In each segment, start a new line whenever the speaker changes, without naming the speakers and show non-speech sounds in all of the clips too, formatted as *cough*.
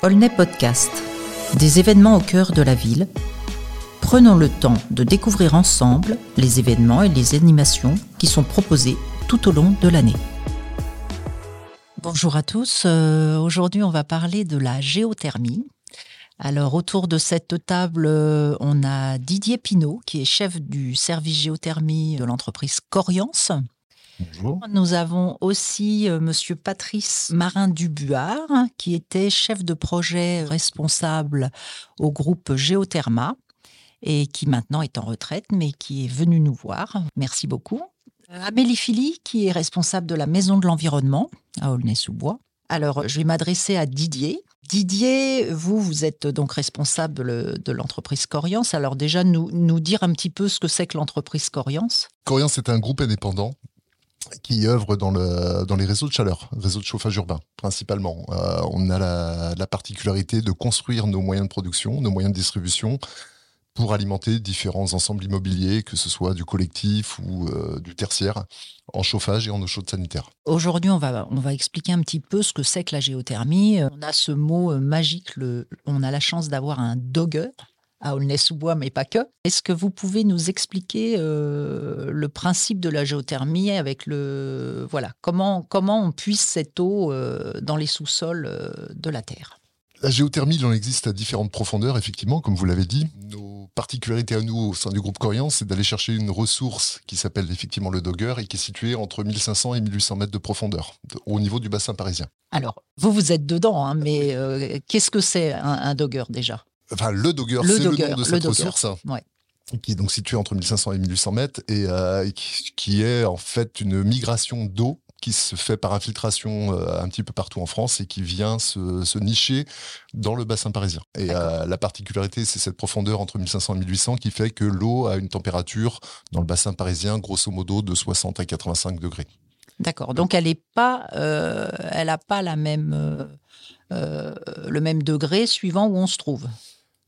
Aulnay Podcast. Des événements au cœur de la ville. Prenons le temps de découvrir ensemble les événements et les animations qui sont proposés tout au long de l'année. Bonjour à tous. Euh, Aujourd'hui, on va parler de la géothermie. Alors, autour de cette table, euh, on a Didier Pinault, qui est chef du service géothermie de l'entreprise Coriance.
Bonjour.
Nous avons aussi euh, Monsieur Patrice Marin Dubuard, qui était chef de projet responsable au groupe Géotherma et qui maintenant est en retraite, mais qui est venu nous voir. Merci beaucoup. Euh, Amélie Philly, qui est responsable de la Maison de l'Environnement à Aulnay-sous-Bois. Alors, je vais m'adresser à Didier. Didier, vous, vous êtes donc responsable de l'entreprise Coriance. Alors déjà, nous, nous dire un petit peu ce que c'est que l'entreprise Coriance.
Coriance est un groupe indépendant qui œuvre dans, le, dans les réseaux de chaleur, réseaux de chauffage urbain principalement. Euh, on a la, la, particularité de construire nos moyens de production, nos moyens de distribution pour alimenter différents ensembles immobiliers, que ce soit du collectif ou euh, du tertiaire, en chauffage et en eau chaude sanitaire.
Aujourd'hui, on va, on va expliquer un petit peu ce que c'est que la géothermie. On a ce mot euh, magique, le, on a la chance d'avoir un dogger à Aulnay-sous-Bois, mais pas que. Est-ce que vous pouvez nous expliquer euh, le principe de la géothermie avec le voilà comment comment on puise cette eau euh, dans les sous-sols euh, de la Terre?
La géothermie, il en existe à différentes profondeurs, effectivement, comme vous l'avez dit. Nos particularités à nous au sein du groupe Corian, c'est d'aller chercher une ressource qui s'appelle effectivement le Dogger et qui est située entre 1500 et 1800 mètres de profondeur au niveau du bassin parisien.
Alors, vous, vous êtes dedans, hein, mais qu'est-ce que c'est un, un Dogger déjà?
Enfin le Dogger, c'est le nom de cette ressource. Ouais. qui est donc situé entre 1500 et 1800 mètres et, euh, qui, qui, est en fait une migration d'eau qui se fait par infiltration euh, un petit peu partout en France et qui vient se, se nicher dans le bassin parisien. Et euh, la particularité, c'est cette profondeur entre 1500 et 1800 qui fait que l'eau a une température dans le bassin parisien, grosso modo, de 60 à 85 degrés.
D'accord. Donc elle est pas, elle n'a pas la même, le même degré suivant où on se trouve.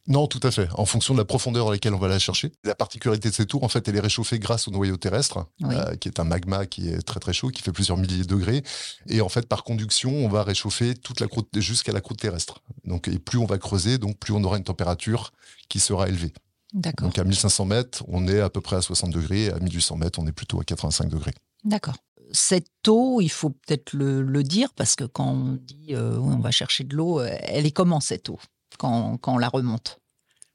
Non, tout à fait. En fonction de la profondeur à laquelle on va la chercher. La particularité de cette tour, en fait, elle est réchauffée grâce au noyau terrestre, oui. euh, qui est un magma qui est très très chaud, qui fait plusieurs milliers de degrés. Et en fait, par conduction, on va réchauffer toute la croûte jusqu'à la croûte terrestre. Donc, et plus on va creuser, donc plus on aura une température qui sera élevée.
D'accord.
Donc à 1500 mètres, on est à peu près à 60 degrés. Et à 1800 mètres, on est plutôt à 85 degrés.
D'accord. Cette eau, il faut peut-être le, le, dire parce que quand on dit euh, on va chercher de l'eau, elle est comment cette eau? Quand, quand on la remonte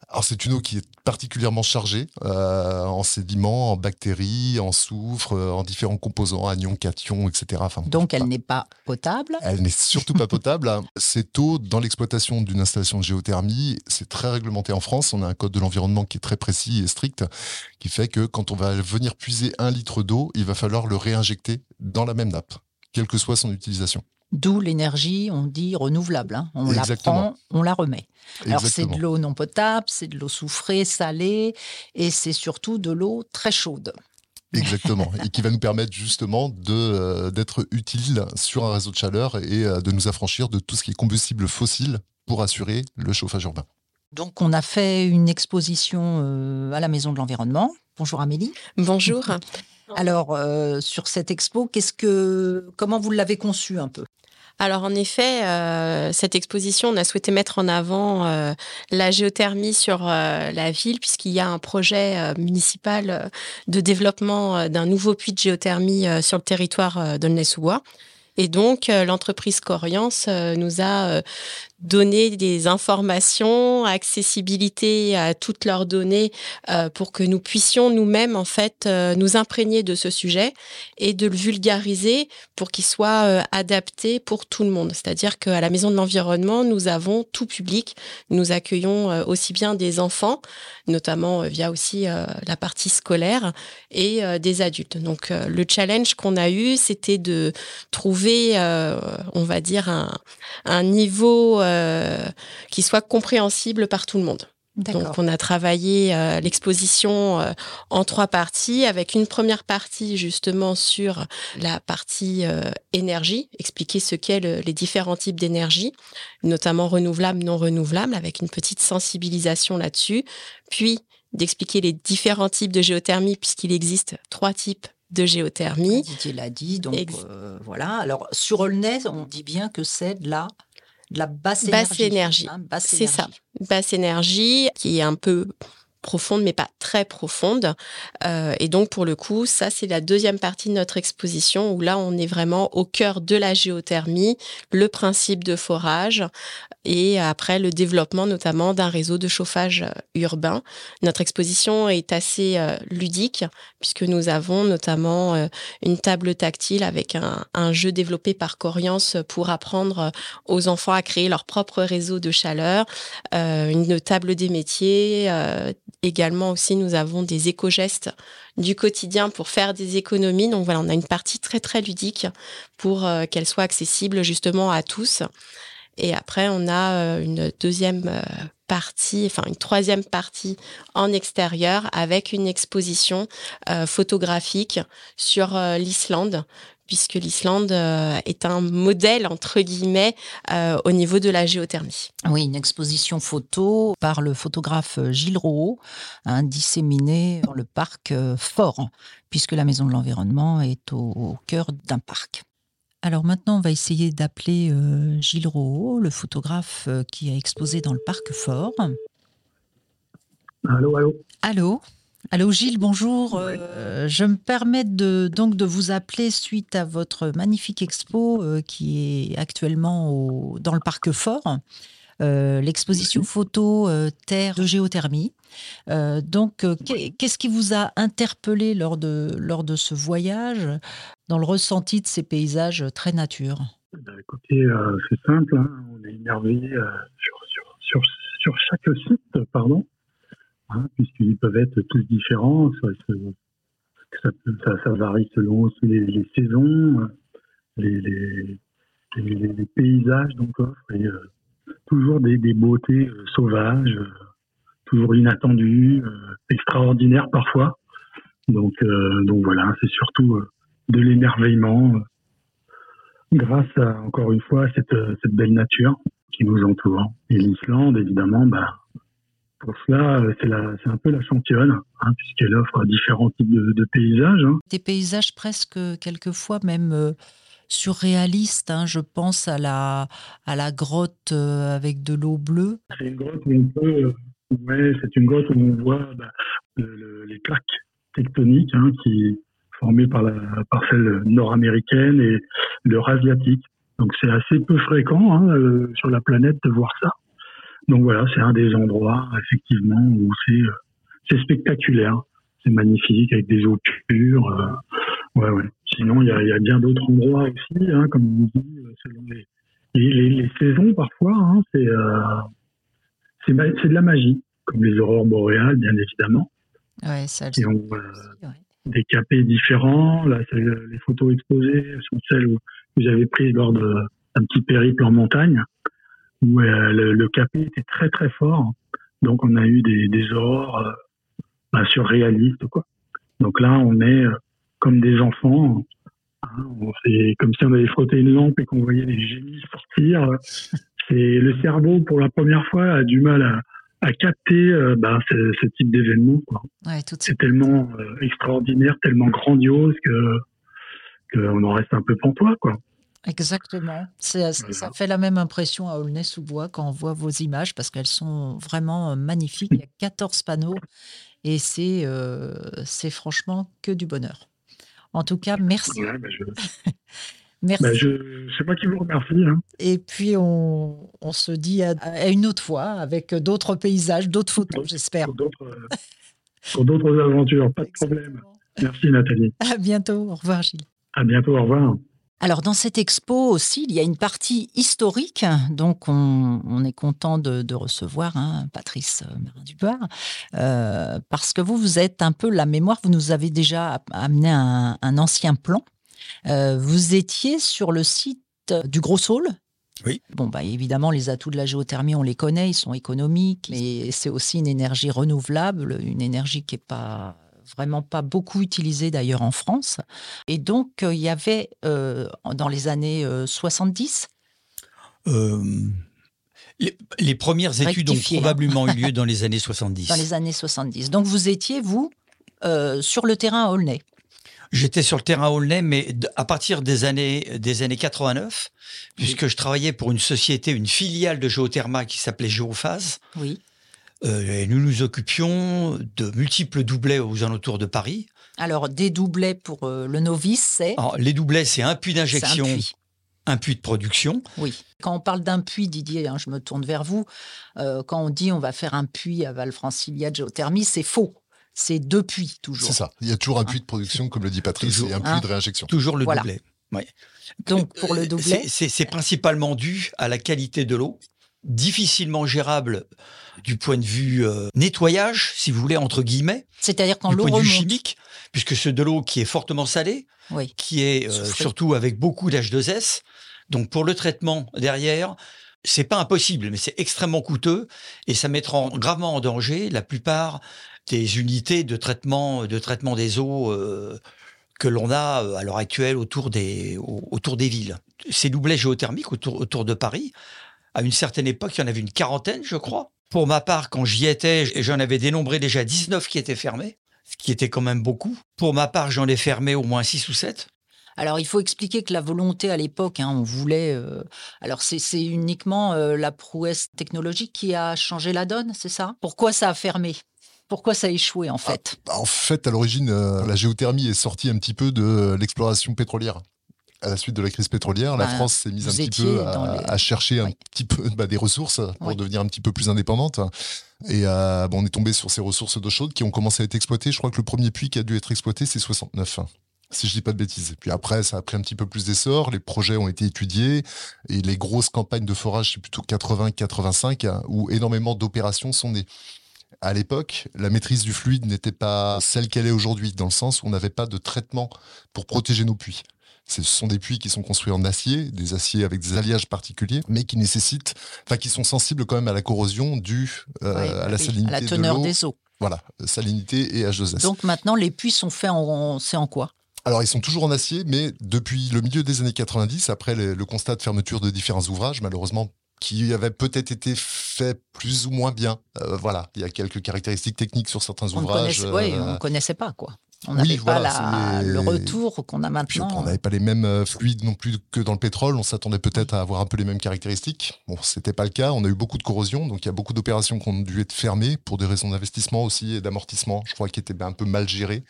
alors c'est une eau qui est particulièrement chargée euh, en sédiments, en bactéries, en soufre, euh, en différents composants, anions, cations, etc.
Enfin, Donc elle n'est pas potable
Elle n'est surtout pas potable. *laughs* Cette eau, dans l'exploitation d'une installation de géothermie, c'est très réglementé en France. On a un code de l'environnement qui est très précis et strict, qui fait que quand on va venir puiser un litre d'eau, il va falloir le réinjecter dans la même nappe, quelle que soit son utilisation.
D'où l'énergie, on dit renouvelable. Hein. On Exactement. la prend, on la remet. Alors c'est de l'eau non potable, c'est de l'eau soufrée, salée, et c'est surtout de l'eau très chaude.
Exactement, et qui va nous permettre justement de euh, d'être utile sur un réseau de chaleur et euh, de nous affranchir de tout ce qui est combustible fossile pour assurer le chauffage urbain.
Donc on a fait une exposition euh, à la Maison de l'Environnement. Bonjour Amélie.
Bonjour.
Alors euh, sur cette expo, qu'est-ce que comment vous l'avez conçue un peu?
Alors en effet, euh, cette exposition, on a souhaité mettre en avant euh, la géothermie sur euh, la ville, puisqu'il y a un projet municipal de développement d'un nouveau puits de géothermie sur le territoire d'Aulnay-sous-Bois. Et donc, l'entreprise Coriance nous a donné des informations, accessibilité à toutes leurs données pour que nous puissions nous-mêmes, en fait, nous imprégner de ce sujet et de le vulgariser pour qu'il soit adapté pour tout le monde. C'est-à-dire qu'à la Maison de l'Environnement, nous avons tout public. Nous accueillons aussi bien des enfants, notamment via aussi la partie scolaire, et des adultes. Donc, le challenge qu'on a eu, c'était de trouver euh, on va dire, un niveau euh, qui soit compréhensible par tout le monde. Donc on a travaillé euh, l'exposition euh, en trois parties, avec une première partie justement sur la partie euh, énergie, expliquer ce qu'est le, les différents types d'énergie, notamment renouvelable, non renouvelable, avec une petite sensibilisation là-dessus, puis d'expliquer les différents types de géothermie, puisqu'il existe trois types de géothermie.
Didier l'a dit, donc voilà. Alors sur Aulnay, on dit bien que c'est de la de la basse énergie.
Basse énergie. Hein, c'est ça. Basse énergie qui est un peu profonde, mais pas très profonde. Euh, et donc, pour le coup, ça, c'est la deuxième partie de notre exposition où là, on est vraiment au cœur de la géothermie, le principe de forage et après le développement notamment d'un réseau de chauffage euh, urbain. Notre exposition est assez euh, ludique puisque nous avons notamment une table tactile avec un, jeu développé par Coriance pour apprendre aux enfants à créer leur propre réseau de chaleur, une table des métiers, Également aussi, nous avons des éco-gestes du quotidien pour faire des économies. Donc voilà, on a une partie très très ludique pour euh, qu'elle soit accessible justement à tous. Et après, on a euh, une deuxième euh, partie, une troisième partie en extérieur avec une exposition photographique sur l'Islande puisque l'Islande euh, est un modèle, entre guillemets, euh, au niveau de la géothermie.
Oui, une exposition photo par le photographe Gilles Rouault, hein, disséminée dans le parc euh, Fort, puisque la Maison de l'Environnement est au, cœur d'un parc. Alors maintenant, on va essayer d'appeler Gilles Rouault, le photographe qui a exposé dans le parc Fort.
Allô, allô.
Allô Allô Gilles, bonjour. Euh, je me permets de, donc de vous appeler suite à votre magnifique expo euh, qui est actuellement dans le parc Fort. Euh, l'exposition photo Terre de géothermie. Donc, qu'est-ce qui vous a interpellé lors de, lors de ce voyage, dans le ressenti de ces paysages très nature?
Eh ben, Écoutez, c'est simple, hein. on est émerveillé sur, sur, sur, chaque site, pardon. Hein, puisqu'ils peuvent être tous différents. Ça, ça, varie selon les, saisons, les, les, les, paysages donc euh, toujours des, beautés euh, sauvages, euh, toujours inattendues, extraordinaires parfois. Donc, donc voilà, c'est surtout de l'émerveillement grâce à, encore une fois, cette, cette belle nature qui nous entoure. Et l'Islande, évidemment, bah, pour cela, euh, c'est un peu la championne, hein, puisqu'elle offre différents types de, paysages. Hein.
Des paysages presque, quelquefois, même euh, surréalistes. Hein. je pense à la, à la grotte euh, avec de l'eau bleue.
C'est une grotte où on peut, ouais, c'est une grotte où on voit bah, les plaques tectoniques qui formées par, la, par celle nord-américaine et l'eurasiatique. Donc c'est assez peu fréquent sur la planète de voir ça. Donc voilà, c'est un des endroits effectivement où c'est euh, spectaculaire, c'est magnifique avec des eaux pures. Euh, ouais, ouais. Sinon, il y a, bien d'autres endroits aussi, hein, comme on dit, euh, selon les, les, saisons parfois. Hein, c'est euh, c'est de la magie, comme les aurores boréales, bien évidemment.
Ouais, ça,
qui ont des capés différents. Là, les photos exposées sont celles où vous avez prises lors d'un petit périple en montagne où euh, le, le, capé était très très fort. Donc on a eu des, des aurores euh, bah, surréalistes quoi. Donc là on est euh, comme des enfants. Hein, c'est comme si on avait frotté une lampe et qu'on voyait les génies sortir. C'est le cerveau pour la première fois a du mal à, à capter bah, ce, ce, type d'événement.
Ouais,
c'est tellement extraordinaire, tellement grandiose que qu'on en reste un peu pantois quoi.
Exactement. Ça, fait la même impression à Aulnay-sous-Bois quand on voit vos images parce qu'elles sont vraiment euh, magnifiques. Il y a 14 panneaux et c'est euh, franchement que du bonheur. En tout cas, merci.
Bah, *laughs* merci. Bah, c'est moi qui vous remercie. Hein.
Et puis, on, on se dit à, une autre fois avec d'autres paysages, d'autres photos, j'espère.
Pour d'autres aventures, pas de problème. Merci Nathalie.
À bientôt. Au revoir Gilles.
À bientôt. Au revoir.
Alors dans cette expo aussi, il y a une partie historique, donc on, est content de, recevoir hein, Patrice Marin-Dubois, euh, parce que vous, vous êtes un peu la mémoire, vous nous avez déjà amené un, ancien plan. Euh, vous étiez sur le site du Gros Saule,
oui.
Bon, bah, évidemment, les atouts de la géothermie, on les connaît, ils sont économiques, mais c'est aussi une énergie renouvelable, une énergie qui n'est pas vraiment pas beaucoup utilisé d'ailleurs en France. Et donc, euh, il y avait euh, dans les années 70
euh, les, premières études ont probablement eu lieu *laughs* dans les années 70.
Dans les années 70. Donc vous étiez, vous, sur le terrain à Aulnay?
J'étais sur le terrain Aulnay, mais à partir des années, des années 89, puisque je travaillais pour une société, une filiale de Géotherma qui s'appelait Géophase.
Oui.
Euh, et nous nous occupions de multiples doublets aux alentours de Paris.
Alors, des doublets pour euh, le novice, c'est
Les doublets, c'est un puits d'injection, un, puits de production.
Oui. Quand on parle d'un puits, Didier, hein, je me tourne vers vous, euh, quand on dit on va faire un puits à Val-Francilia de géothermie, c'est faux. C'est deux puits, toujours.
C'est ça. Il y a toujours un puits de production, comme le dit Patrice, et un puits de réinjection.
Toujours le doublet.
Donc, pour le doublet.
C'est principalement dû à la qualité de l'eau, difficilement gérable du point de vue euh, nettoyage, si vous voulez, entre guillemets.
C'est-à-dire quand l'eau remonte.
chimique, puisque c'est de l'eau qui est fortement salée, qui est euh, surtout avec beaucoup d'H2S. Donc pour le traitement derrière, c'est pas impossible, mais c'est extrêmement coûteux et ça mettra gravement en danger la plupart des unités de traitement, de traitement des eaux euh, que l'on a à l'heure actuelle autour des, autour des villes. Ces doublets géothermiques autour, autour de Paris, à une certaine époque, il y en avait une quarantaine, je crois. Pour ma part, quand j'y étais, j'en avais dénombré déjà 19 qui étaient fermés, ce qui était quand même beaucoup. Pour ma part, j'en ai fermé au moins 6 ou 7.
Alors, il faut expliquer que la volonté à l'époque, hein, on voulait. Euh, alors, c'est uniquement euh, la prouesse technologique qui a changé la donne, c'est ça? Pourquoi ça a fermé? Pourquoi ça a échoué en fait
ah, En fait, à l'origine, euh, la géothermie est sortie un petit peu de l'exploration pétrolière à la suite de la crise pétrolière, la bah, France s'est mise un petit peu à, chercher un petit peu bah, des ressources pour devenir un petit peu plus indépendante. Et euh, bon, on est tombé sur ces ressources d'eau chaude qui ont commencé à être exploitées. Je crois que le premier puits qui a dû être exploité, c'est 69 si je dis pas de bêtises. Et puis après, ça a pris un petit peu plus d'essor, les projets ont été étudiés, et les grosses campagnes de forage, c'est plutôt 80-85, où énormément d'opérations sont nées. À l'époque, la maîtrise du fluide n'était pas celle qu'elle est aujourd'hui, dans le sens où on n'avait pas de traitement pour protéger nos puits. Ce sont des puits qui sont construits en acier, des aciers avec des alliages particuliers, mais qui nécessitent, enfin qui sont sensibles quand même à la corrosion due euh, à la salinité
à la teneur des eaux.
Voilà, salinité et H2S.
Donc maintenant, les puits sont faits en, c'est en quoi?
Alors, ils sont toujours en acier, mais depuis le milieu des années 90, après le, constat de fermeture de différents ouvrages, malheureusement, qui avaient peut-être été faits plus ou moins bien. Euh, voilà, il y a quelques caractéristiques techniques sur certains ouvrages.
oui, on ne connaissait pas, quoi. On n'avait pas le retour qu'on a maintenant.
on n'avait pas les mêmes euh, fluides non plus que dans le pétrole. On s'attendait peut-être à avoir un peu les mêmes caractéristiques. Bon, c'était pas le cas. On a eu beaucoup de corrosion, donc il y a beaucoup d'opérations qui ont dû être fermées pour des raisons d'investissement aussi et d'amortissement. Je crois qu'ils étaient un peu mal gérés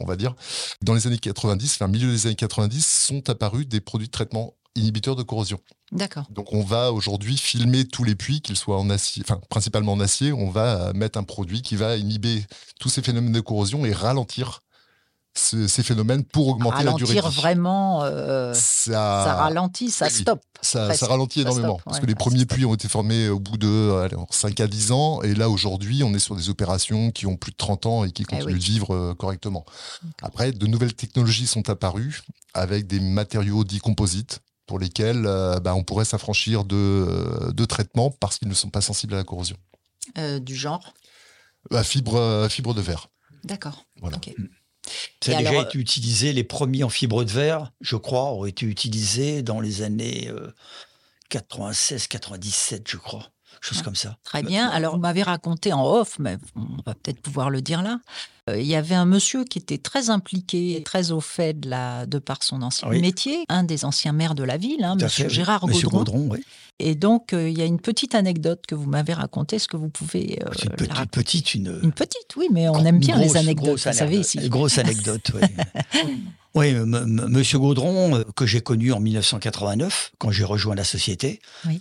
on va dire. Dans les années 90, enfin, milieu des années 90, sont apparus des produits de traitement inhibiteurs de corrosion.
D'accord.
Donc on va aujourd'hui filmer tous les puits, qu'ils soient en acier, enfin principalement en acier, on va mettre un produit qui va inhiber tous ces phénomènes de corrosion et ralentir ces phénomènes pour augmenter la durée de
vie. vraiment, euh, ça, ralentit, ça stoppe.
Ça, ralentit énormément. parce que les premiers puits ont été formés au bout de 5 à 10 ans. Et là, aujourd'hui, on est sur des opérations qui ont plus de 30 ans et qui eh continuent de vivre euh, correctement. Après, de nouvelles technologies sont apparues avec des matériaux dits composites pour lesquels euh, bah, on pourrait s'affranchir de, de traitements parce qu'ils ne sont pas sensibles à la corrosion.
du genre?
Bah, fibre, fibre de verre.
D'accord.
Voilà.
Ça a déjà été utilisé, les premiers en fibre de verre, je crois, ont été utilisés dans les années 96-97, euh, je crois. Chose comme ça.
Très bien. Alors, vous m'avez raconté en off, mais on va peut-être pouvoir le dire là. Euh, il y avait un monsieur qui était très impliqué, très au fait de, la, de par son ancien métier, un des anciens maires de la ville, hein, monsieur Gérard
monsieur Gaudron. oui.
Et donc, euh, il y a une petite anecdote que vous m'avez racontée. Est-ce que vous pouvez.
Euh, une petite, petite, une.
Une petite, oui, mais on aime bien les anecdotes, vous savez ici.
Une grosse anecdote, oui. *laughs* oui, monsieur Gaudron, euh, que j'ai connu en 1989, quand j'ai rejoint la société, oui.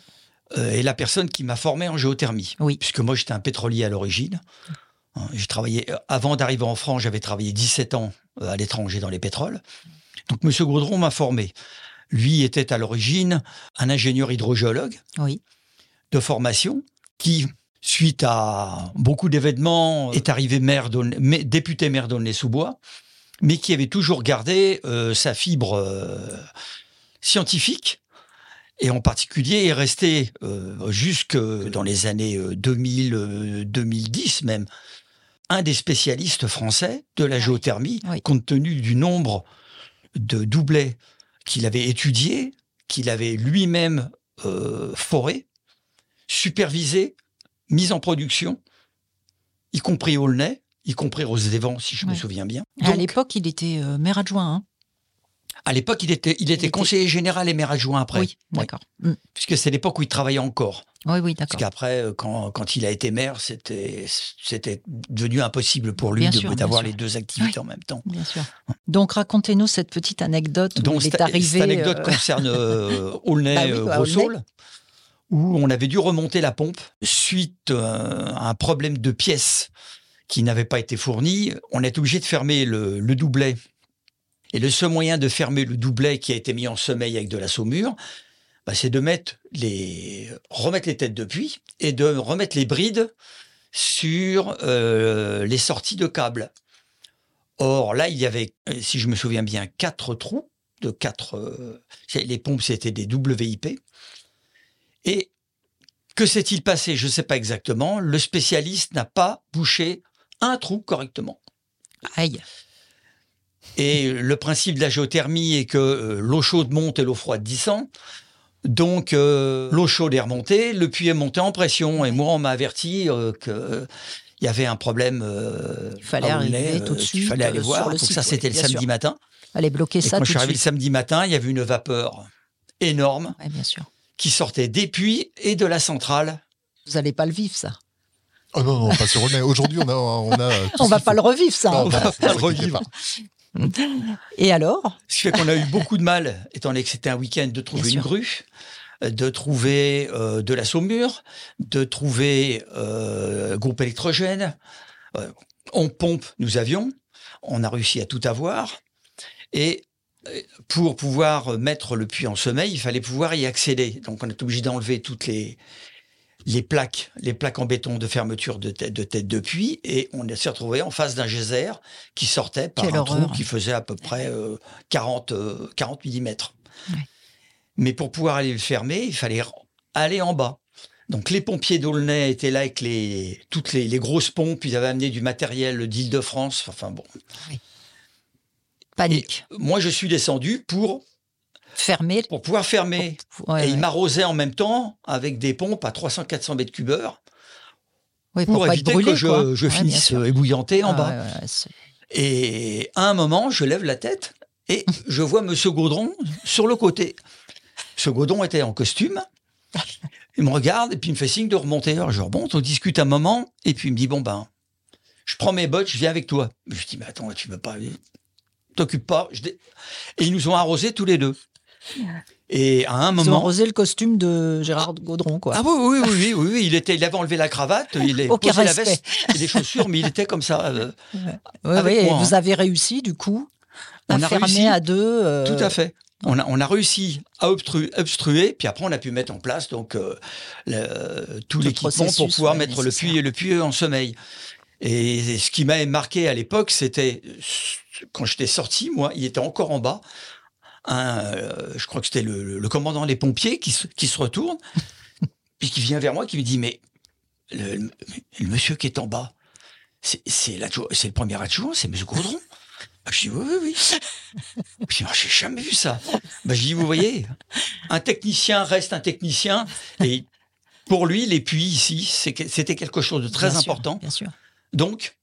Est la personne qui m'a formé en géothermie.
Oui.
Puisque moi, j'étais un pétrolier à l'origine. Hein, j'ai travaillé, avant d'arriver en France, j'avais travaillé 17 ans à l'étranger dans les pétroles. Donc, monsieur Gaudron m'a formé. Lui était à l'origine un ingénieur hydrogéologue de formation qui, suite à beaucoup d'événements, est arrivé maire député maire d'Aulnay-sous-Bois, mais qui avait toujours gardé euh, sa fibre euh, scientifique et en particulier est resté euh, jusque dans les années 2000, 2010 même, un des spécialistes français de la géothermie, compte tenu du nombre de doublets qu'il avait étudié, qu'il avait lui-même euh, foré, supervisé, mis en production, y compris Aulnay, y compris Rose des Vents, si je me souviens bien.
à l'époque, il était maire adjoint. Hein.
À l'époque, il était, il était conseiller général et maire adjoint après.
Oui, d'accord. Mm.
Puisque c'est l'époque où il travaillait encore.
Oui, oui, d'accord.
Parce qu'après, euh, quand, quand, il a été maire, c'était, devenu impossible pour lui d'avoir les deux activités en même temps.
Bien sûr. Donc, racontez-nous cette petite anecdote
Donc,
il est arrivé.
Cette anecdote euh, concerne euh, *laughs* Aulnay-Rossaul. Bah où on avait dû remonter la pompe suite à un problème de pièces qui n'avait pas été fourni. On est obligé de fermer le, le doublet et le seul moyen de fermer le doublet qui a été mis en sommeil avec de la saumure, bah, c'est de remettre les têtes de puits et de remettre les brides sur euh, les sorties de câbles. Or, là, il y avait, si je me souviens bien, quatre trous de quatre. Euh, les pompes, c'était des WIP. Et que s'est-il passé? Je ne sais pas exactement. Le spécialiste n'a pas bouché un trou correctement.
Aïe.
Et le principe de la géothermie est que euh, l'eau chaude monte et l'eau froide descend. Donc euh, l'eau chaude est remontée, le puits est monté en pression. Et moi, on m'a averti euh, qu'il y avait un problème.
il fallait arriver tout de suite.
Il fallait aller voir. Donc ça, c'était le samedi matin.
Allez bloquer ça.
Quand je suis arrivé le samedi matin, il y avait une vapeur énorme
bien sûr.
qui sortait des puits et de la centrale.
Vous n'allez pas le vivre, ça.
Oh non, non, pas sur Aujourd'hui, on a, on a. *laughs*
on va pas le revivre, ça.
on va pas le revivre.
Et alors?
Ce qui fait qu'on a eu beaucoup de mal, étant donné que c'était un week-end, de trouver une grue, de trouver euh, de la saumure, de trouver euh, groupe électrogène. Euh, on pompe, nous avions. On a réussi à tout avoir. Et euh, pour pouvoir mettre le puits en sommeil, il fallait pouvoir y accéder. Donc on est obligé d'enlever toutes les, les plaques, les plaques en béton de fermeture de tête de, tête de puits, et on s'est retrouvé en face d'un geyser qui sortait par un trou qui faisait à peu près 40, 40 mm. Mais pour pouvoir aller le fermer, il fallait aller en bas. Donc les pompiers d'Aulnay étaient là avec les, toutes les, grosses pompes, ils avaient amené du matériel d'Île-de-France, enfin bon.
Panique.
moi, je suis descendu pour
fermer.
Pour pouvoir fermer. et il m'arrosait en même temps avec des pompes à 300-400 mètres cubeurs pour, éviter que je, finisse ébouillanté en ah bas. et à un moment, je lève la tête et *laughs* je vois Monsieur Gaudron sur le côté. Ce Gaudron était en costume. Il me regarde et puis il me fait signe de remonter. Alors je remonte, on discute un moment et puis il me dit bon ben, je prends mes bottes, je viens avec toi. Je dis mais attends, tu veux pas, t'occupe pas. Et ils nous ont arrosés tous les deux. Et à un moment. Ils
ont arrosé le costume de Gérard Gaudron, quoi.
Ah oui, oui, oui, oui, oui, il, était, il avait enlevé la cravate, il avait *laughs* posé la veste et les chaussures, mais il était comme ça. Euh,
oui, oui, et vous hein. avez réussi, du coup, à a réussi, à deux. Euh,
Tout à fait. On a, on a, réussi à obstruer, puis après on a pu mettre en place donc euh, le, tout, l'équipement pour pouvoir mettre le puits, le puits en sommeil. Et ce qui m'a marqué à l'époque, c'était quand j'étais sorti, moi, il était encore en bas un, euh, je crois que c'était le, commandant des pompiers qui se, qui se retourne, *laughs* puis qui vient vers moi, qui me dit mais le, monsieur qui est en bas, c'est le premier adjoint, c'est M. Gaudron. Bah, je dis oui, oui, oui. *laughs* Je dis, j'ai jamais vu ça. Bah, je dis, vous voyez, un technicien reste un technicien. Et pour lui, les puits ici, c'était quelque chose de très important.
bien sûr.
Donc,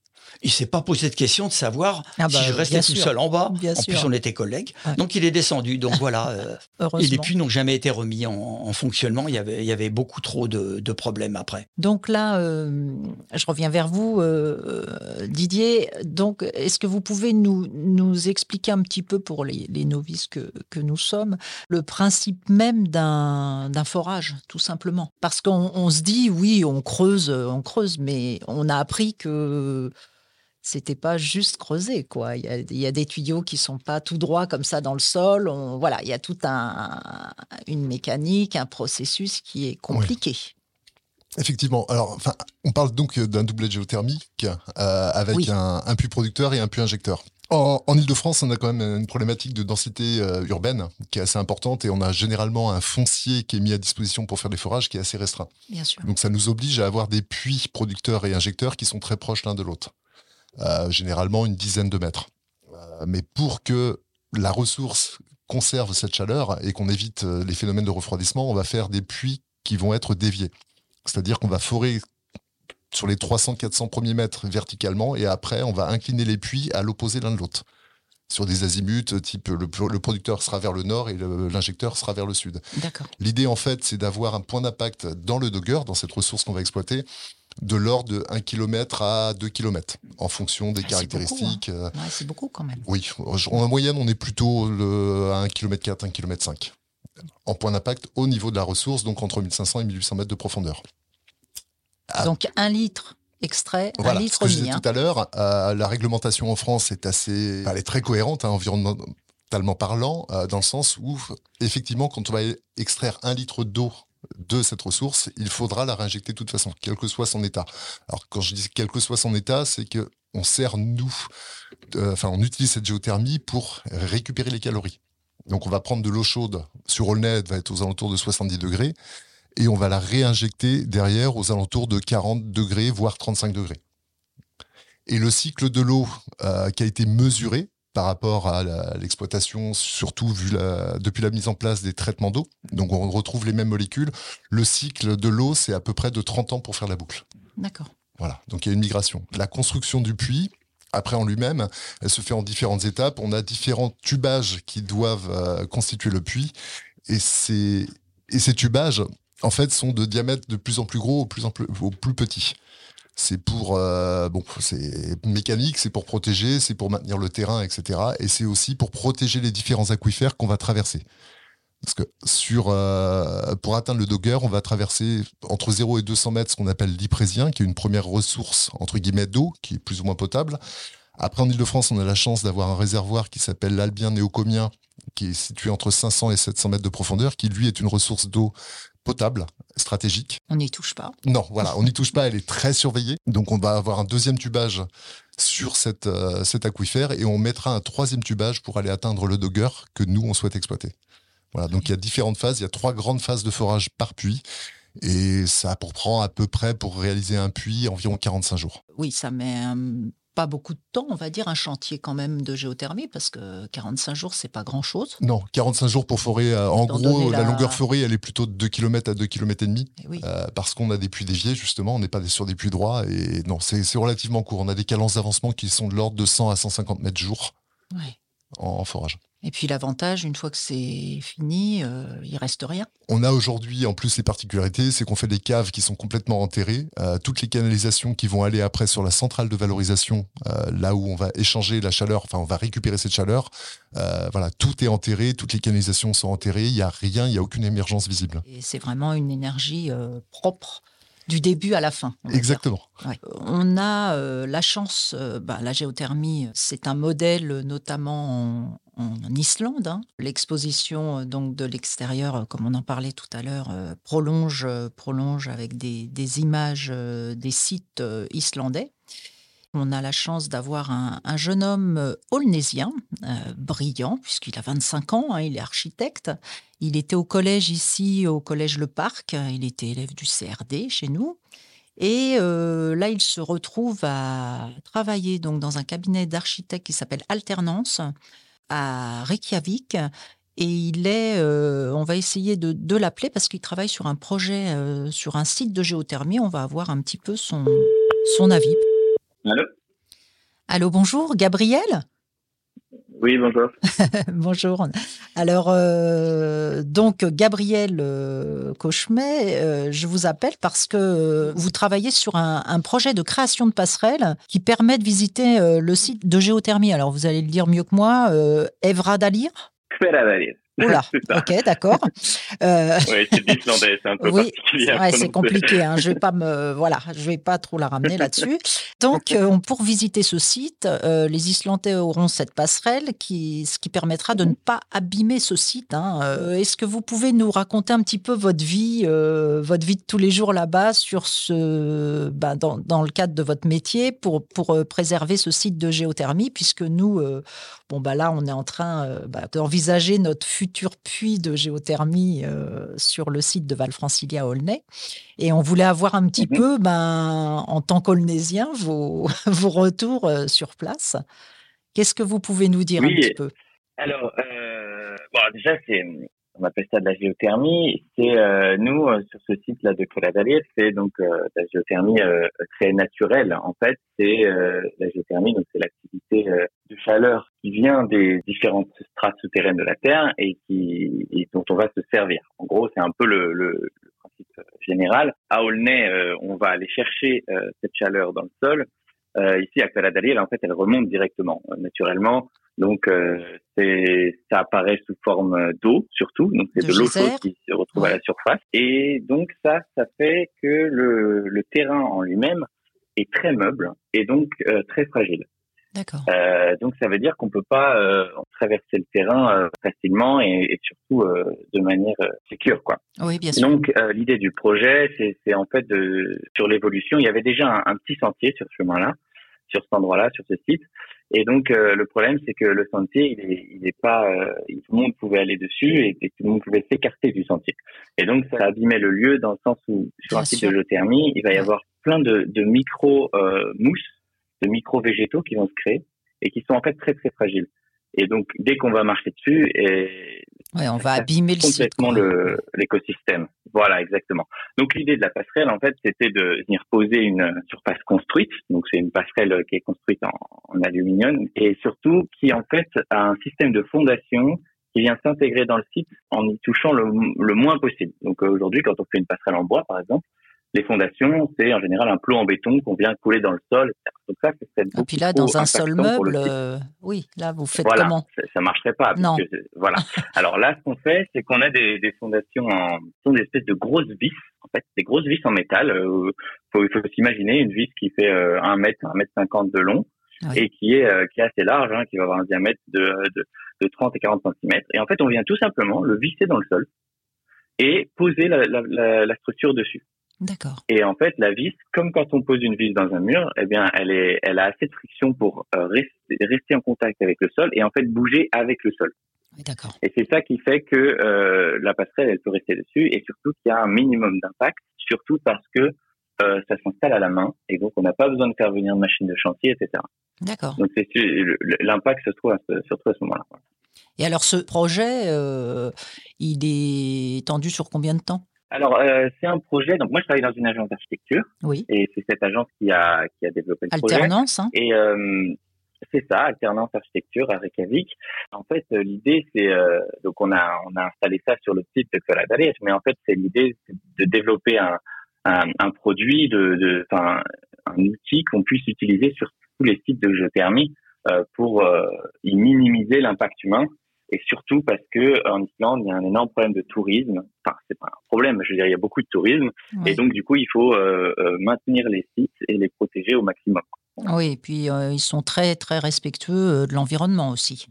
il s'est pas posé de question de savoir ah si bah, je restais tout seul en bas. en plus, on était collègues. Donc, il est descendu. Donc, *laughs* voilà. Euh, et les puits n'ont jamais été remis en, fonctionnement. Il y, avait, il y avait beaucoup trop de, problèmes après.
Donc là, euh, je reviens vers vous, euh, Didier. Donc, est-ce que vous pouvez nous, nous expliquer un petit peu pour les, novices que, que, nous sommes le principe même d'un forage, tout simplement? Parce qu'on se dit, oui, on creuse, on creuse, mais on a appris que c'était pas juste creuser quoi. Il y, a, des tuyaux qui sont pas tout droits comme ça dans le sol. voilà, il y a toute un, une mécanique, un processus qui est compliqué.
Effectivement. Alors, enfin, on parle donc d'un doublet géothermique euh, avec un, puits producteur et un puits injecteur. En, Ile-de-France, on a quand même une problématique de densité euh, urbaine qui est assez importante et on a généralement un foncier qui est mis à disposition pour faire des forages qui est assez restreint.
Bien sûr.
Donc ça nous oblige à avoir des puits producteurs et injecteurs qui sont très proches l'un de l'autre. Euh, généralement une dizaine de mètres. Euh, mais pour que la ressource conserve cette chaleur et qu'on évite euh, les phénomènes de refroidissement, on va faire des puits qui vont être déviés. C'est-à-dire qu'on va forer sur les 300-400 premiers mètres verticalement, et après, on va incliner les puits à l'opposé l'un de l'autre sur des azimuts, type le, producteur sera vers le nord et l'injecteur sera vers le sud. L'idée, en fait, c'est d'avoir un point d'impact dans le Dogger, dans cette ressource qu'on va exploiter, de l'ordre de 1 km à 2 km, en fonction des ah, caractéristiques.
Hein. Euh, c'est beaucoup, quand même.
Oui, en moyenne, on est plutôt à 1 km 4, 1 km 5, en point d'impact au niveau de la ressource, donc entre 1500 et 1800 mètres de profondeur.
Ah. Donc 1 litre extrait, un litre
ce que je disais tout à l'heure, euh, la réglementation en France est assez, elle est très cohérente, hein, environnementalement parlant, euh, dans le sens où, effectivement, quand on va extraire un litre d'eau de cette ressource, il faudra la réinjecter de toute façon, quel que soit son état. Alors quand je dis quel que soit son état, c'est que on sert nous, euh, enfin on utilise cette géothermie pour récupérer les calories. Donc on va prendre de l'eau chaude sur elle va être aux alentours de 70 degrés, et on va la réinjecter derrière aux alentours de 40 degrés, voire 35 degrés. Et le cycle de l'eau euh, qui a été mesuré par rapport à l'exploitation, surtout vu depuis la mise en place des traitements d'eau, donc on retrouve les mêmes molécules, le cycle de l'eau, c'est à peu près de 30 ans pour faire la boucle.
D'accord.
Voilà, donc il y a une migration. La construction du puits, après en lui-même, elle se fait en différentes étapes. On a différents tubages qui doivent euh, constituer le puits. Et, et ces tubages, en fait, sont de diamètre de plus en plus gros au plus, en plus, au plus petit. C'est pour euh, bon, c'est mécanique, c'est pour protéger, c'est pour maintenir le terrain, etc. Et c'est aussi pour protéger les différents aquifères qu'on va traverser. Parce que sur, euh, pour atteindre le Dogger, on va traverser entre 0 et 200 mètres ce qu'on appelle l'Iprésien, qui est une première ressource, entre guillemets, d'eau, qui est plus ou moins potable. Après, en Ile-de-France, on a la chance d'avoir un réservoir qui s'appelle l'Albien néocomien, qui est situé entre 500 et 700 mètres de profondeur, qui lui est une ressource d'eau potable, stratégique.
On n'y touche pas.
Non, voilà, on n'y touche pas, elle est très surveillée. Donc on va avoir un deuxième tubage sur cette, euh, cet aquifère et on mettra un troisième tubage pour aller atteindre le Dogger que nous, on souhaite exploiter. Voilà, donc il y a différentes phases, il y a trois grandes phases de forage par puits. Et ça prend à peu près pour réaliser un puits environ 45 jours.
Oui, ça met pas beaucoup de temps, on va dire, un chantier quand même de géothermie, parce que 45 jours, c'est pas grand-chose.
Non, 45 jours pour forêt. Euh, en gros, la... longueur forêt, elle est plutôt de 2 km à 2 km et demi, eh euh, parce qu'on a des puits déviés, justement, on n'est pas sur des puits droits, et non, c'est relativement court. On a des calences d'avancement qui sont de l'ordre de 100 à 150 mètres jour en forage.
Et puis l'avantage, une fois que c'est fini, euh, il reste rien.
On a aujourd'hui en plus les particularités, c'est qu'on fait des caves qui sont complètement enterrées. Euh, toutes les canalisations qui vont aller après sur la centrale de valorisation, euh, là où on va échanger la chaleur, enfin on va récupérer cette chaleur. voilà, tout est enterré, toutes les canalisations sont enterrées, il n'y a rien, il n'y a aucune émergence visible.
Et c'est vraiment une énergie propre du début à la fin.
Exactement.
On a la chance, bah, la géothermie, c'est un modèle notamment en, en Islande. Hein. L'exposition euh, donc de l'extérieur, euh, comme on en parlait tout à l'heure, euh, prolonge, prolonge avec des, images des sites islandais. On a la chance d'avoir un, jeune homme aulnésien, brillant, puisqu'il a 25 ans, hein, il est architecte. Il était au collège ici, au collège Le Parc, il était élève du CRD chez nous. Et là, il se retrouve à travailler donc dans un cabinet d'architectes qui s'appelle Alternance, à Reykjavik. Et il est, euh, on va essayer de, l'appeler parce qu'il travaille sur un projet, euh, sur un site de géothermie. On va avoir un petit peu son avis.
Allô
Allô, bonjour, Gabriel
oui, bonjour. *laughs*
bonjour. Alors, euh, donc, Gabriel euh, Cauchemet, euh, je vous appelle parce que vous travaillez sur un, projet de création de passerelles qui permet de visiter le site de géothermie. Alors, vous allez le dire mieux que moi, Evra Dalir Oula, *laughs* ok, d'accord.
Euh... Oui, c'est l'islandais, c'est un *laughs* peu oui, particulier.
Ouais, c'est compliqué. Hein. Je vais pas me, voilà, je vais pas trop la ramener là-dessus. Donc, euh, pour visiter ce site, euh, les Islandais auront cette passerelle, qui, ce qui permettra de ne pas abîmer ce site. Hein. Est-ce que vous pouvez nous raconter un petit peu votre vie, votre vie de tous les jours là-bas, sur ce, ben, dans, dans, le cadre de votre métier, pour pour préserver ce site de géothermie, puisque nous, bon bah là, on est en train bah, d'envisager notre futur puits de géothermie euh, sur le site de Valfrancilia Aulnay. Et on voulait avoir un petit mhm. peu, ben, en tant qu'Aulnaisien, vos, *laughs* vos retours euh, sur place. Qu'est-ce que vous pouvez nous dire un petit peu?
Alors, euh, bon, déjà, c'est on appelle ça de la géothermie. C'est euh, nous euh, sur ce site-là de Coladalier, c'est donc euh, de la géothermie très naturelle. En fait, c'est la géothermie, donc c'est l'activité de chaleur qui vient des différentes strates souterraines de la Terre et qui et dont on va se servir. En gros, c'est un peu le, le, le, principe général. À Aulnay, on va aller chercher cette chaleur dans le sol. ici, à Caladalier, en fait, elle remonte directement, naturellement. Donc, euh, ça apparaît sous forme d'eau surtout, donc c'est de, l'eau chaude qui se retrouve à la surface. Et donc ça, ça fait que le, le terrain en lui-même est très meuble et donc euh, très fragile.
D'accord.
Euh, donc ça veut dire qu'on peut pas euh, traverser le terrain euh, facilement et, et surtout de manière sécure, quoi.
Oui, bien sûr.
Donc l'idée du projet, c'est en fait de sur l'évolution. Il y avait déjà un, un petit sentier sur ce chemin-là, sur cet endroit-là, sur ce site. Et donc euh, le problème, c'est que le sentier, il est, il est pas, euh, tout le monde pouvait aller dessus et, tout le monde pouvait s'écarter du sentier. Et donc ça abîmait le lieu dans le sens où sur un site de géothermie, il va y avoir plein de, de micro euh, mousses, de micro végétaux qui vont se créer et qui sont en fait très très fragiles. Et donc dès qu'on va marcher dessus, et
Ouais, on va abîmer le
complètement l'écosystème. Voilà, exactement. Donc l'idée de la passerelle, en fait, c'était de venir poser une surface construite. Donc c'est une passerelle qui est construite en, en, aluminium et surtout qui en fait a un système de fondation qui vient s'intégrer dans le site en y touchant le, le moins possible. Donc aujourd'hui, quand on fait une passerelle en bois, par exemple, les fondations, c'est en général un plot en béton qu'on vient couler dans le sol.
Donc ça, c'est Et puis là, dans un sol meuble, euh, oui, là, vous faites
voilà,
comment
Ça marcherait pas.
Non.
voilà. *laughs* Alors là, ce qu'on fait, c'est qu'on a des, des fondations en, sont des espèces de grosses vis. En fait, des grosses vis en métal. Euh, faut, il faut s'imaginer une vis qui fait euh, 1 mètre, 1 mètre 50 de long. Et qui est, euh, qui est assez large, hein, qui va avoir un diamètre de, de, de 30 et 40 cm. Et en fait, on vient tout simplement le visser dans le sol et poser la, la, la structure dessus.
D'accord.
Et en fait, la vis, comme quand on pose une vis dans un mur, eh bien, elle est, elle a assez de friction pour euh, rester, rester, en contact avec le sol et en fait bouger avec le sol.
D'accord.
Et c'est ça qui fait que euh, la passerelle, elle peut rester dessus et surtout qu'il y a un minimum d'impact, surtout parce que euh, ça s'installe à la main et donc on n'a pas besoin de faire venir une machine de chantier, etc.
D'accord.
Donc c'est l'impact se trouve surtout à ce moment-là.
Et alors ce projet, euh, il est tendu sur combien de temps?
Alors, euh, c'est un projet. Donc, moi, je travaille dans une agence d'architecture.
Oui.
Et c'est cette agence qui a qui a développé le
projet. Alternance. Hein.
Et euh, c'est ça, alternance architecture à Reykjavik. En fait, euh, l'idée, c'est euh, donc on a on a installé ça sur le site de Coladalès, mais en fait, c'est l'idée de développer un un, un produit de, de enfin un outil qu'on puisse utiliser sur tous les sites de géothermie euh, pour y minimiser l'impact humain et surtout parce que en Islande, il y a un énorme problème de tourisme. Enfin, c'est pas un problème, je veux dire, il y a beaucoup de tourisme, et donc du coup, il faut euh, euh, maintenir les sites et les protéger au maximum.
Oui, et puis euh, ils sont très très respectueux de l'environnement aussi.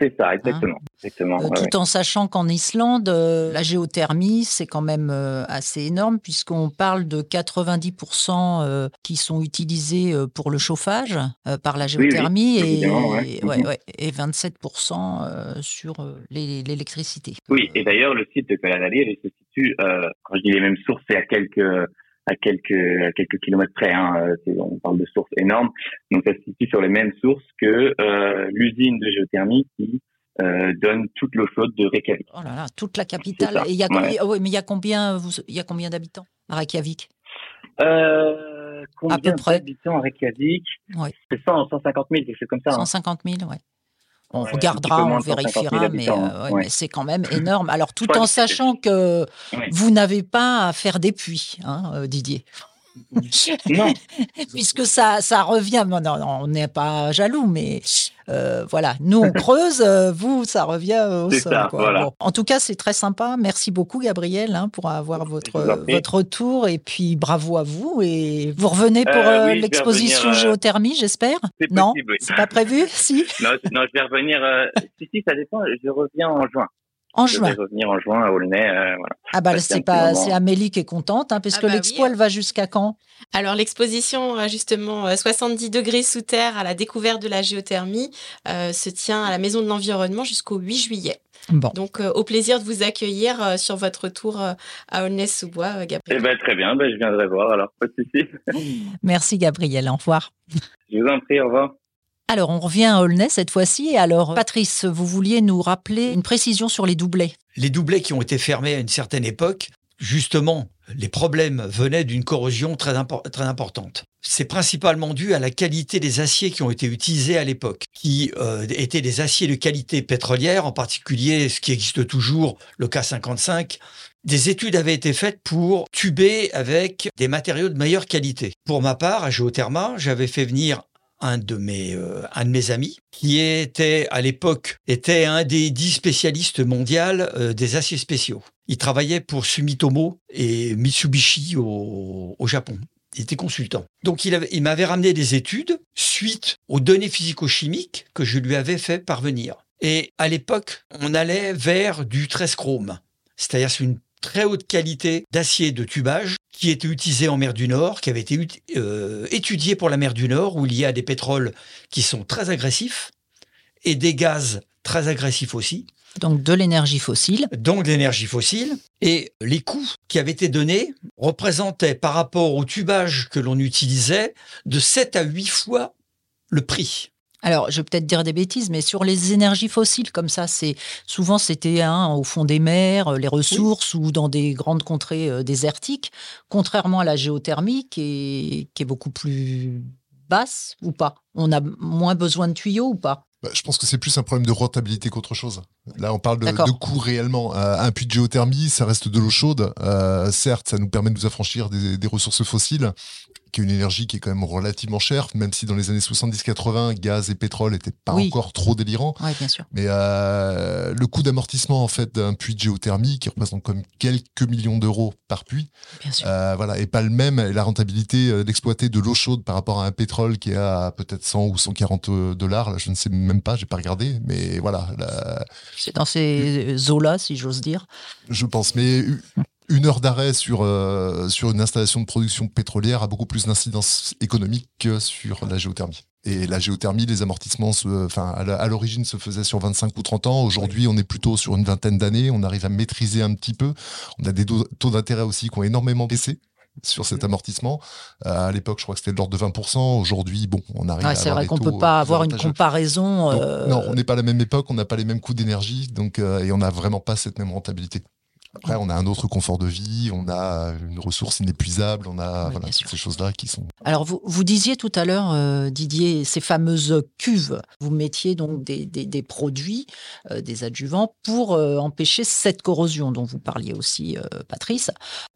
C'est ça, exactement. Exactement
euh, tout en sachant qu'en Islande, euh, la géothermie, c'est quand même euh, assez énorme, puisqu'on parle de 90% qui sont utilisés pour le chauffage par la géothermie et, ouais. et, 27% sur l'électricité.
Oui, et d'ailleurs, le site de Kalanali, il se situe, quand je dis les mêmes sources, c'est à quelques à quelques à quelques kilomètres près. Hein, euh, on parle de sources énormes. Donc ça se situe sur les mêmes sources que euh, l'usine de géothermie qui euh, donne toute l'eau chaude de Reykjavik.
Oh là là, toute la capitale. Et il y a combien, oh mais il y a combien il y a combien d'habitants à Reykjavik?
Euh, combien
à peu près
d'habitants à Reykjavik?
Ouais.
C'est 100, 150 000, quelque chose comme ça.
150 000, ouais. On regardera, on vérifiera, mais, euh, mais c'est quand même *clears throat* énorme. Alors, tout en sachant que vous n'avez pas à faire des puits, hein, Didier.
Non. *laughs*
Puisque ça, ça revient. Non, non, on n'est pas jaloux, mais euh, voilà. Nous, on *laughs* creuse, euh, vous, ça revient au sol. En tout cas, c'est très sympa. Merci beaucoup, Gabriel, hein, pour avoir votre, votre retour. Et puis, bravo à vous. Et vous revenez pour euh, l'exposition géothermie, j'espère Non C'est pas prévu *laughs* Si
non, non, je vais revenir. si, si, ça dépend. Je reviens en juin.
En juin.
Je vais revenir en juin à Aulnay. Euh, voilà.
Ah bah c'est pas c'est Amélie qui est contente hein, parce ah que bah l'expo elle va jusqu'à quand?
Alors l'exposition justement 70 euh, degrés sous terre à la découverte de la géothermie euh, se tient à la Maison de l'environnement jusqu'au 8 juillet.
Bon.
Donc au plaisir de vous accueillir sur votre tour à Aulnay-sous-Bois, Gabriel.
Eh ben, très bien, ben, je viendrai voir alors pas de souci.
Merci Gabriel, au revoir.
Je vous en prie, au revoir.
Alors, on revient à Aulnay cette fois-ci. Alors, Patrice, vous vouliez nous rappeler une précision sur les doublets.
Les doublets qui ont été fermés à une certaine époque, justement, les problèmes venaient d'une corrosion très, très importante. C'est principalement dû à la qualité des aciers qui ont été utilisés à l'époque, qui euh, étaient des aciers de qualité pétrolière, en particulier ce qui existe toujours, le K55. Des études avaient été faites pour tuber avec des matériaux de meilleure qualité. Pour ma part, à Géotherma, j'avais fait venir un de mes euh, un de mes amis qui était à l'époque était un des dix spécialistes mondiaux euh, des aciers spéciaux. Il travaillait pour Sumitomo et Mitsubishi au, au Japon. Il était consultant. Donc il, il m'avait ramené des études suite aux données physico-chimiques que je lui avais fait parvenir. Et à l'époque, on allait vers du 13 chrome, c'est-à-dire une très haute qualité d'acier de tubage qui était utilisé en mer du Nord, qui avait été euh, étudié pour la mer du Nord, où il y a des pétroles qui sont très agressifs et des gaz très agressifs aussi.
Donc de l'énergie fossile.
Donc de l'énergie fossile. Et les coûts qui avaient été donnés représentaient par rapport au tubage que l'on utilisait de 7 à 8 fois le prix.
Alors, je vais peut-être dire des bêtises, mais sur les énergies fossiles comme ça, c'est souvent c'était hein, au fond des mers, euh, les ressources ou dans des grandes contrées euh, désertiques, contrairement à la géothermie qui est, beaucoup plus basse ou pas. On a moins besoin de tuyaux ou pas?
Bah, je pense que c'est plus un problème de rentabilité qu'autre chose. Là, on parle de, de coût réellement. Euh, un puits de géothermie, ça reste de l'eau chaude. certes, ça nous permet de nous affranchir des ressources fossiles, qui est une énergie qui est quand même relativement chère, même si dans les années 70-80, gaz et pétrole n'étaient pas encore trop délirants.
Oui, bien sûr.
Mais euh, le coût d'amortissement en fait d'un puits de géothermie qui représente comme quelques millions d'euros par puits. Euh, voilà, et pas le même. Et la rentabilité euh, d'exploiter de l'eau chaude par rapport à un pétrole qui est à peut-être 100 ou 140 dollars, je ne sais même pas, j'ai pas regardé, mais voilà.
C'est dans ces eaux-là, si j'ose dire.
Je pense, mais une heure d'arrêt sur, euh, sur une installation de production pétrolière a beaucoup plus d'incidence économique que sur la géothermie. Et la géothermie, les amortissements, enfin, à l'origine se faisaient sur 25 ou 30 ans. Aujourd'hui, on est plutôt sur une vingtaine d'années. On arrive à maîtriser un petit peu. On a des taux d'intérêt aussi qui ont énormément baissé sur cet amortissement. Euh, à l'époque, je crois que c'était de l'ordre de 20%. Aujourd'hui, bon, on arrive à
C'est vrai qu'on ne peut pas avoir une comparaison.
Euh, non, on n'est pas à la même époque, on n'a pas les mêmes coûts d'énergie, donc et on n'a vraiment pas cette même rentabilité. Après, on a un autre confort de vie, on a une ressource inépuisable, on a voilà, toutes ces choses-là qui sont.
Alors, vous, vous disiez tout à l'heure, euh, Didier, ces fameuses cuves, vous mettiez donc des, des, produits, euh, des adjuvants pour euh, empêcher cette corrosion dont vous parliez aussi, Patrice.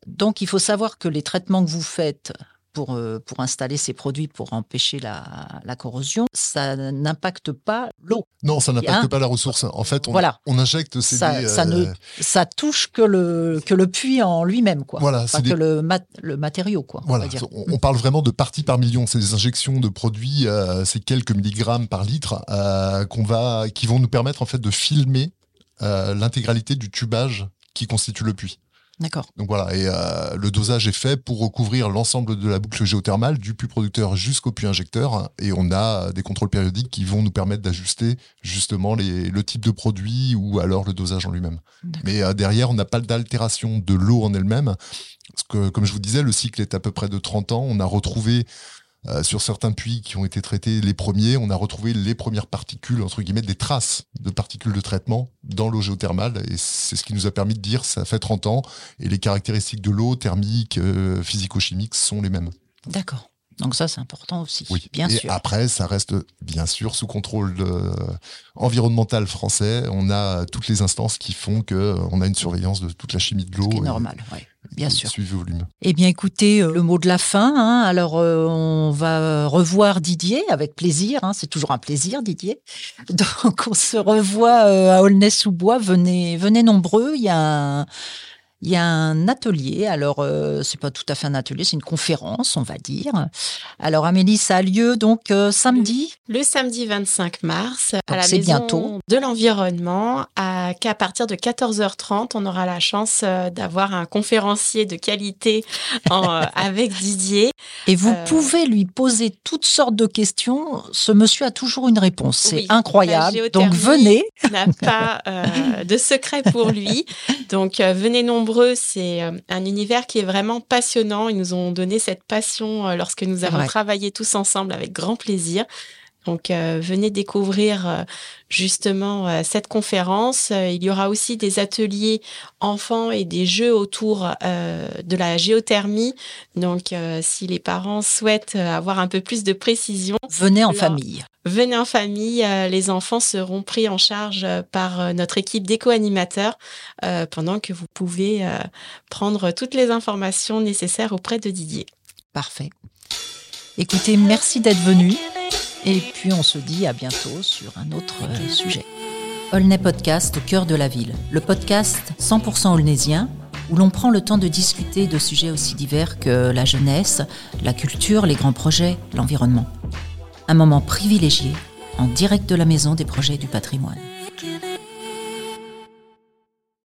Donc, il faut savoir que les traitements que vous faites pour, euh, pour installer ces produits pour empêcher la, la corrosion, ça n'impacte pas l'eau.
Non, ça n'impacte pas la ressource. En fait, on, voilà. on injecte ces
ça, ça, ne, euh, ça touche que le, que le puits en lui-même, quoi. Voilà, pas que le, le matériau, quoi.
Voilà, on, parle vraiment de parties par million. C'est des injections de produits, euh, c'est quelques milligrammes par litre qu'on va, qui vont nous permettre en fait de filmer l'intégralité du tubage qui constitue le puits.
D'accord.
Donc voilà, et euh, le dosage est fait pour recouvrir l'ensemble de la boucle géothermale, du puits producteur jusqu'au puits injecteur, et on a des contrôles périodiques qui vont nous permettre d'ajuster justement les, le type de produit ou alors le dosage en lui-même. Mais euh, derrière, on n'a pas d'altération de l'eau en elle-même, parce que comme je vous disais, le cycle est à peu près de 30 ans. On a retrouvé euh, sur certains puits qui ont été traités les premiers, on a retrouvé les premières particules, entre guillemets, des traces de particules de traitement dans l'eau géothermale. Et c'est ce qui nous a permis de dire ça fait 30 ans et les caractéristiques de l'eau, thermique, euh, physico-chimiques, sont les mêmes.
D'accord. Donc ça, c'est important aussi, oui. bien
et
sûr.
Après, ça reste bien sûr sous contrôle euh, environnemental français. On a toutes les instances qui font que on a une surveillance de toute la chimie de l'eau.
C'est normal, oui. Bien sûr.
Volume.
Eh bien, écoutez, euh, le mot de la fin. Hein. alors, euh, on va revoir Didier avec plaisir. Hein. c'est toujours un plaisir, Didier. *laughs* Donc, on se revoit à Aulnay-sous-Bois. Venez, venez nombreux. Il y a un il y a un atelier. Alors, euh, c'est pas tout à fait un atelier, c'est une conférence, on va dire. Alors, Amélie, ça a lieu donc euh, samedi?
Le samedi 25 mars, à la Maison bientôt. de l'Environnement, qu'à partir de 14h30, on aura la chance euh, d'avoir un conférencier de qualité *laughs* avec Didier.
Et vous pouvez lui poser toutes sortes de questions. Ce monsieur a toujours une réponse. C'est incroyable. Donc, venez.
n'a pas de secret pour lui. *laughs* Donc, venez nombreux c'est euh, un univers qui est vraiment passionnant. Ils nous ont donné cette passion euh, lorsque nous avons travaillé tous ensemble avec grand plaisir. Donc venez découvrir justement cette conférence. il y aura aussi des ateliers enfants et des jeux autour de la géothermie. Donc si les parents souhaitent avoir un peu plus de précision,
venez en famille.
Venez en famille, les enfants seront pris en charge par notre équipe d'éco-animateurs pendant que vous pouvez prendre toutes les informations nécessaires auprès de Didier.
Parfait. Écoutez, merci d'être venu. Et puis on se dit à bientôt sur un autre euh, sujet. Aulnay Podcast au cœur de la ville. Le podcast 100% aulnaysien où l'on prend le temps de discuter de sujets aussi divers que la jeunesse, la culture, les grands projets, l'environnement. Un moment privilégié en direct de la maison des projets du patrimoine.